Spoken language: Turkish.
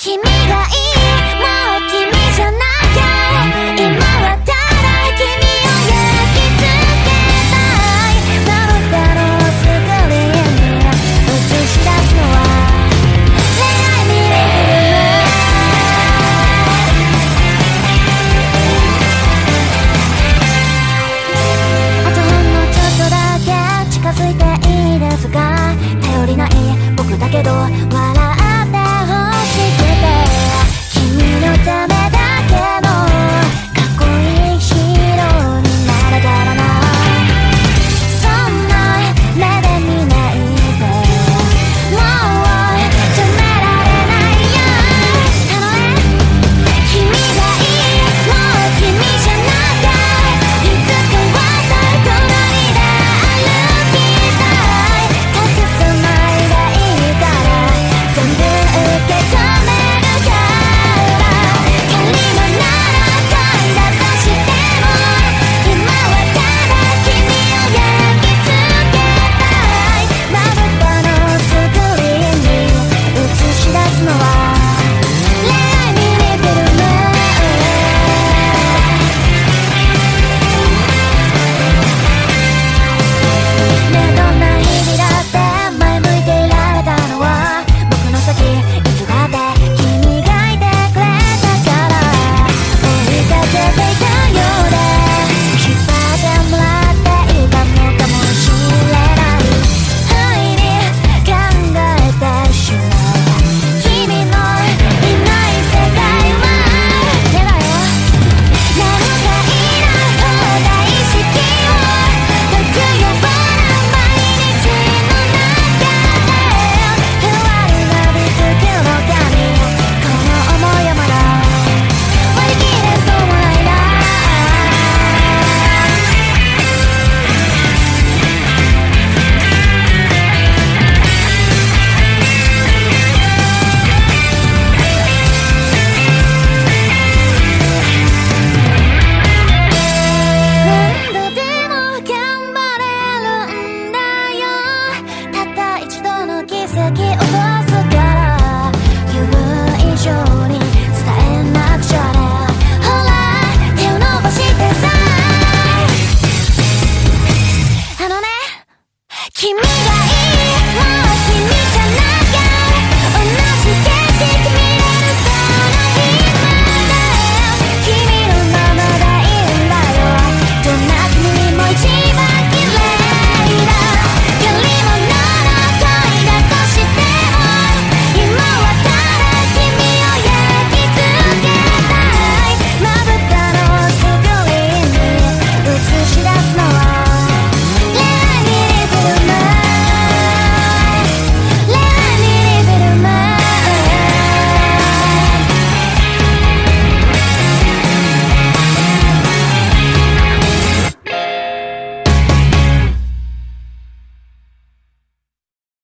君